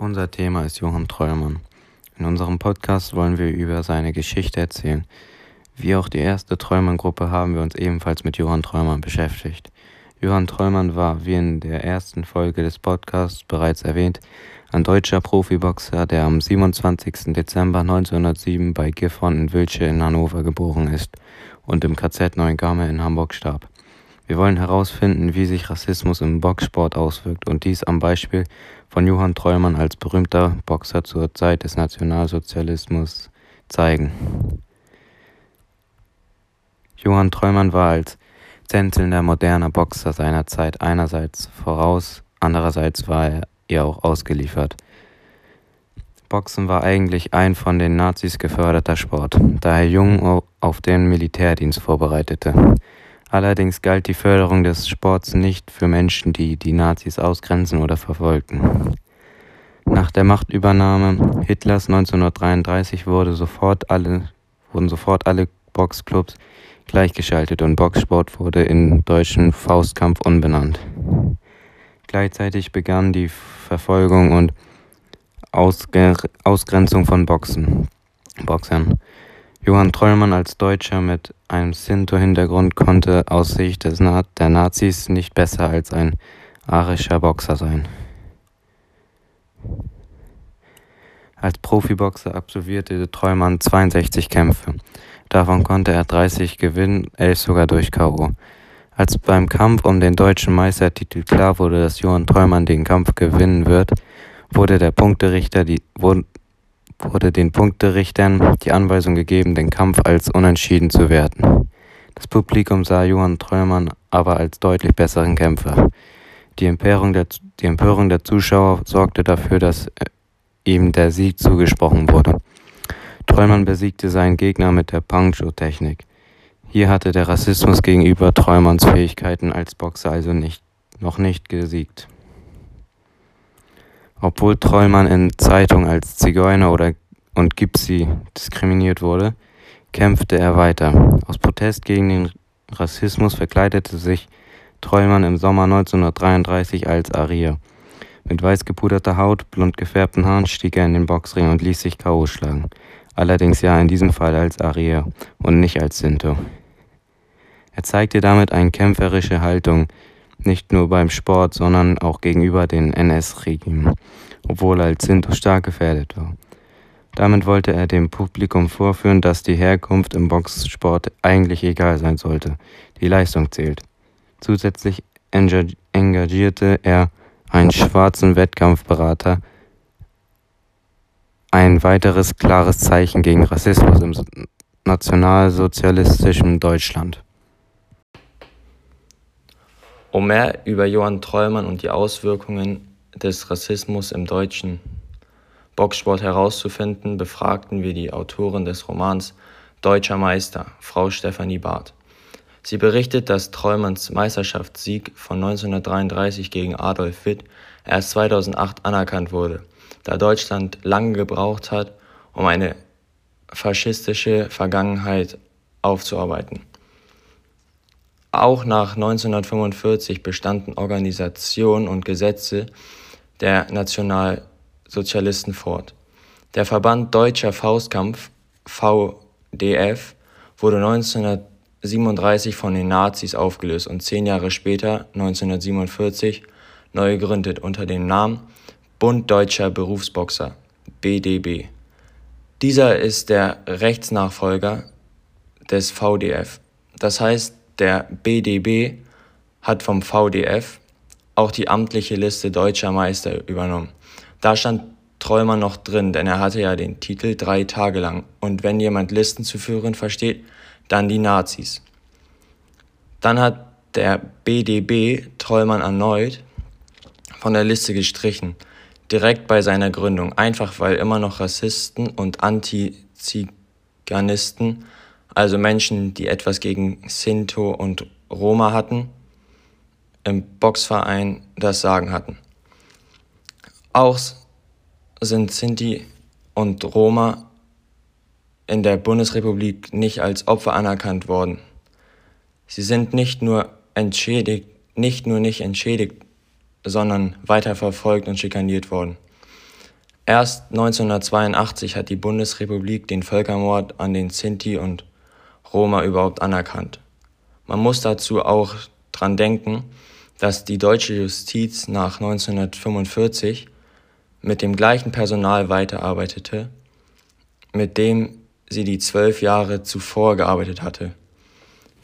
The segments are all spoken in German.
Unser Thema ist Johann Treumann. In unserem Podcast wollen wir über seine Geschichte erzählen. Wie auch die erste Treumann-Gruppe haben wir uns ebenfalls mit Johann Treumann beschäftigt. Johann Treumann war, wie in der ersten Folge des Podcasts bereits erwähnt, ein deutscher Profiboxer, der am 27. Dezember 1907 bei Gifhorn in Wiltshire in Hannover geboren ist und im KZ Neuengamme in Hamburg starb. Wir wollen herausfinden, wie sich Rassismus im Boxsport auswirkt und dies am Beispiel von Johann Treumann als berühmter Boxer zur Zeit des Nationalsozialismus zeigen. Johann Treumann war als tänzelnder moderner Boxer seiner Zeit einerseits voraus, andererseits war er ihr auch ausgeliefert. Boxen war eigentlich ein von den Nazis geförderter Sport, da er Jungen auf den Militärdienst vorbereitete. Allerdings galt die Förderung des Sports nicht für Menschen, die die Nazis ausgrenzen oder verfolgten. Nach der Machtübernahme Hitlers 1933 wurde sofort alle, wurden sofort alle Boxclubs gleichgeschaltet und Boxsport wurde in deutschen Faustkampf umbenannt. Gleichzeitig begann die Verfolgung und Ausgrenzung von Boxen, Boxern. Johann Trollmann als Deutscher mit einem Sinto-Hintergrund konnte aus Sicht des Na der Nazis nicht besser als ein arischer Boxer sein. Als Profiboxer absolvierte Trollmann 62 Kämpfe. Davon konnte er 30 gewinnen, 11 sogar durch K.O. Als beim Kampf um den deutschen Meistertitel klar wurde, dass Johann Trollmann den Kampf gewinnen wird, wurde der Punkterichter die, wurde, wurde den Punkterichtern die Anweisung gegeben, den Kampf als unentschieden zu werten. Das Publikum sah Johann Treumann aber als deutlich besseren Kämpfer. Die Empörung der, die Empörung der Zuschauer sorgte dafür, dass äh, ihm der Sieg zugesprochen wurde. Treumann besiegte seinen Gegner mit der Pancho-Technik. Hier hatte der Rassismus gegenüber Treumanns Fähigkeiten als Boxer also nicht, noch nicht gesiegt. Obwohl Trollmann in Zeitungen als Zigeuner oder und Gypsy diskriminiert wurde, kämpfte er weiter. Aus Protest gegen den Rassismus verkleidete sich Trollmann im Sommer 1933 als Arier. Mit weiß gepuderter Haut, blond gefärbten Haaren stieg er in den Boxring und ließ sich K.O. schlagen. Allerdings ja in diesem Fall als Arier und nicht als Sinto. Er zeigte damit eine kämpferische Haltung, nicht nur beim Sport, sondern auch gegenüber den NS-Regimen, obwohl er als Sinto stark gefährdet war. Damit wollte er dem Publikum vorführen, dass die Herkunft im Boxsport eigentlich egal sein sollte, die Leistung zählt. Zusätzlich engagierte er einen schwarzen Wettkampfberater, ein weiteres klares Zeichen gegen Rassismus im nationalsozialistischen Deutschland. Um mehr über Johann Treumann und die Auswirkungen des Rassismus im deutschen Boxsport herauszufinden, befragten wir die Autorin des Romans Deutscher Meister, Frau Stefanie Barth. Sie berichtet, dass Treumanns Meisterschaftssieg von 1933 gegen Adolf Witt erst 2008 anerkannt wurde, da Deutschland lange gebraucht hat, um eine faschistische Vergangenheit aufzuarbeiten. Auch nach 1945 bestanden Organisationen und Gesetze der Nationalsozialisten fort. Der Verband Deutscher Faustkampf VDF wurde 1937 von den Nazis aufgelöst und zehn Jahre später, 1947, neu gegründet unter dem Namen Bund Deutscher Berufsboxer BDB. Dieser ist der Rechtsnachfolger des VDF. Das heißt, der BdB hat vom VdF auch die amtliche Liste deutscher Meister übernommen. Da stand Träumer noch drin, denn er hatte ja den Titel drei Tage lang. Und wenn jemand Listen zu führen versteht, dann die Nazis. Dann hat der BdB Trollmann erneut von der Liste gestrichen, direkt bei seiner Gründung, einfach weil immer noch Rassisten und Antiziganisten also Menschen, die etwas gegen Sinto und Roma hatten, im Boxverein das Sagen hatten. Auch sind Sinti und Roma in der Bundesrepublik nicht als Opfer anerkannt worden. Sie sind nicht nur entschädigt, nicht nur nicht entschädigt, sondern weiter verfolgt und schikaniert worden. Erst 1982 hat die Bundesrepublik den Völkermord an den Sinti und Roma überhaupt anerkannt. Man muss dazu auch dran denken, dass die deutsche Justiz nach 1945 mit dem gleichen Personal weiterarbeitete, mit dem sie die zwölf Jahre zuvor gearbeitet hatte.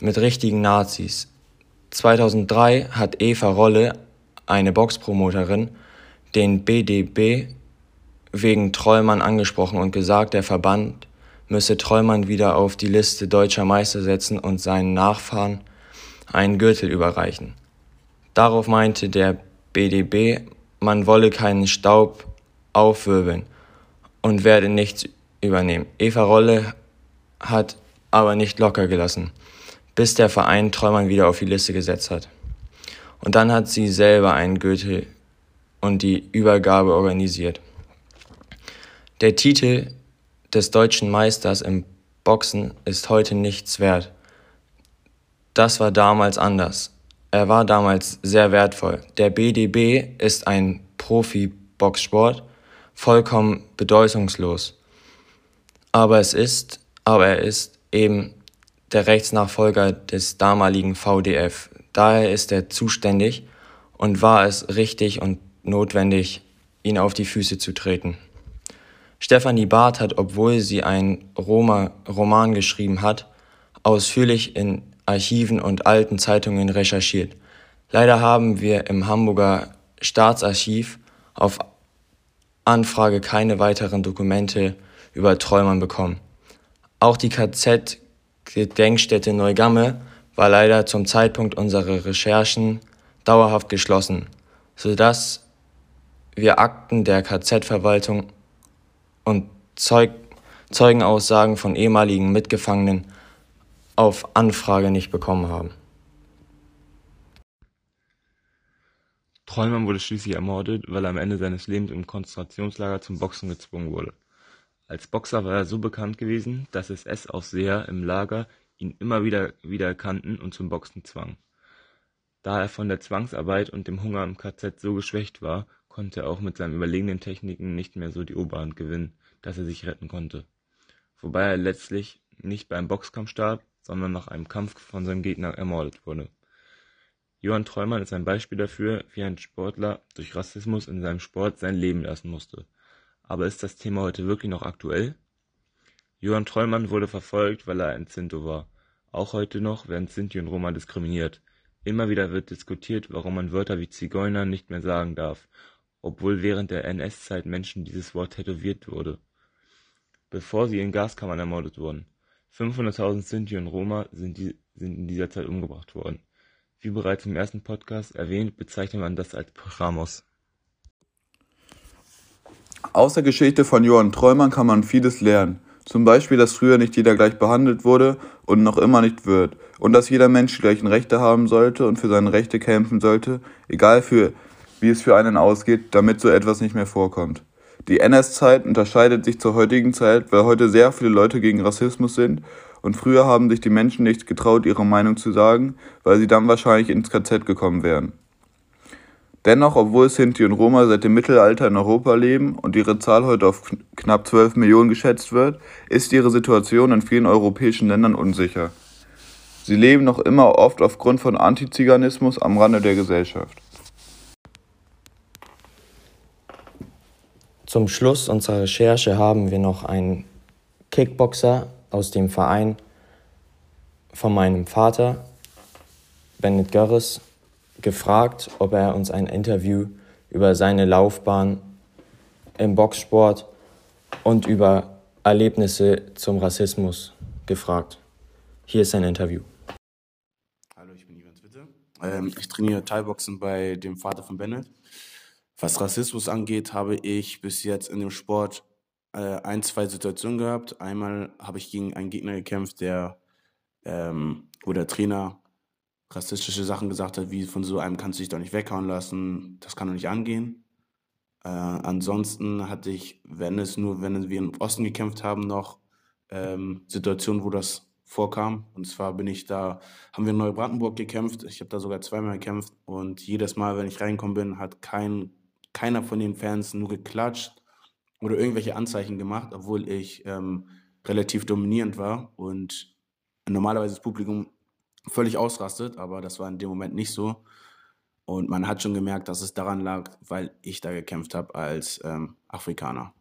Mit richtigen Nazis. 2003 hat Eva Rolle, eine Boxpromoterin, den BDB wegen Trollmann angesprochen und gesagt, der Verband müsse Trollmann wieder auf die Liste deutscher Meister setzen und seinen Nachfahren einen Gürtel überreichen. Darauf meinte der BDB, man wolle keinen Staub aufwirbeln und werde nichts übernehmen. Eva Rolle hat aber nicht locker gelassen, bis der Verein Träumern wieder auf die Liste gesetzt hat. Und dann hat sie selber einen Gürtel und die Übergabe organisiert. Der Titel des deutschen Meisters im Boxen ist heute nichts wert. Das war damals anders. Er war damals sehr wertvoll. Der BDB ist ein Profi-Boxsport, vollkommen bedeutungslos. Aber es ist, aber er ist eben der Rechtsnachfolger des damaligen VDF. Daher ist er zuständig und war es richtig und notwendig, ihn auf die Füße zu treten. Stefanie Barth hat, obwohl sie einen Roma Roman geschrieben hat, ausführlich in Archiven und alten Zeitungen recherchiert. Leider haben wir im Hamburger Staatsarchiv auf Anfrage keine weiteren Dokumente über Träumern bekommen. Auch die KZ-Gedenkstätte Neugamme war leider zum Zeitpunkt unserer Recherchen dauerhaft geschlossen, sodass wir Akten der KZ-Verwaltung und Zeug Zeugenaussagen von ehemaligen Mitgefangenen auf Anfrage nicht bekommen haben. Trollmann wurde schließlich ermordet, weil er am Ende seines Lebens im Konzentrationslager zum Boxen gezwungen wurde. Als Boxer war er so bekannt gewesen, dass SS-Aufseher im Lager ihn immer wieder wieder erkannten und zum Boxen zwang. Da er von der Zwangsarbeit und dem Hunger im KZ so geschwächt war, konnte er auch mit seinen überlegenen Techniken nicht mehr so die Oberhand gewinnen, dass er sich retten konnte. Wobei er letztlich nicht beim Boxkampf starb, sondern nach einem Kampf von seinem Gegner ermordet wurde. Johann Treumann ist ein Beispiel dafür, wie ein Sportler durch Rassismus in seinem Sport sein Leben lassen musste. Aber ist das Thema heute wirklich noch aktuell? Johann Treumann wurde verfolgt, weil er ein Zinto war. Auch heute noch werden Sinti und Roma diskriminiert. Immer wieder wird diskutiert, warum man Wörter wie Zigeuner nicht mehr sagen darf, obwohl während der NS-Zeit Menschen dieses Wort tätowiert wurde, bevor sie in Gaskammern ermordet wurden. 500.000 Sinti und Roma sind, die, sind in dieser Zeit umgebracht worden. Wie bereits im ersten Podcast erwähnt, bezeichnet man das als Pramos. Aus der Geschichte von Johann Treumann kann man vieles lernen. Zum Beispiel, dass früher nicht jeder gleich behandelt wurde und noch immer nicht wird. Und dass jeder Mensch die gleichen Rechte haben sollte und für seine Rechte kämpfen sollte, egal für, wie es für einen ausgeht, damit so etwas nicht mehr vorkommt. Die NS-Zeit unterscheidet sich zur heutigen Zeit, weil heute sehr viele Leute gegen Rassismus sind und früher haben sich die Menschen nicht getraut, ihre Meinung zu sagen, weil sie dann wahrscheinlich ins KZ gekommen wären. Dennoch, obwohl Sinti und Roma seit dem Mittelalter in Europa leben und ihre Zahl heute auf knapp 12 Millionen geschätzt wird, ist ihre Situation in vielen europäischen Ländern unsicher. Sie leben noch immer oft aufgrund von Antiziganismus am Rande der Gesellschaft. Zum Schluss unserer Recherche haben wir noch einen Kickboxer aus dem Verein von meinem Vater, Bennett Görres, gefragt, ob er uns ein Interview über seine Laufbahn im Boxsport und über Erlebnisse zum Rassismus gefragt. Hier ist sein Interview. Hallo, ich bin Ivan Zwitte. Ähm, ich trainiere Thai-Boxen bei dem Vater von Bennett. Was Rassismus angeht, habe ich bis jetzt in dem Sport äh, ein, zwei Situationen gehabt. Einmal habe ich gegen einen Gegner gekämpft, der, ähm, wo der Trainer rassistische Sachen gesagt hat, wie von so einem kannst du dich doch nicht weghauen lassen, das kann doch nicht angehen. Äh, ansonsten hatte ich, wenn es nur, wenn wir im Osten gekämpft haben, noch ähm, Situationen, wo das vorkam. Und zwar bin ich da, haben wir in Neubrandenburg gekämpft. Ich habe da sogar zweimal gekämpft. Und jedes Mal, wenn ich reingekommen bin, hat kein, keiner von den Fans nur geklatscht oder irgendwelche Anzeichen gemacht, obwohl ich ähm, relativ dominierend war und normalerweise das Publikum völlig ausrastet, aber das war in dem Moment nicht so. Und man hat schon gemerkt, dass es daran lag, weil ich da gekämpft habe als ähm, Afrikaner.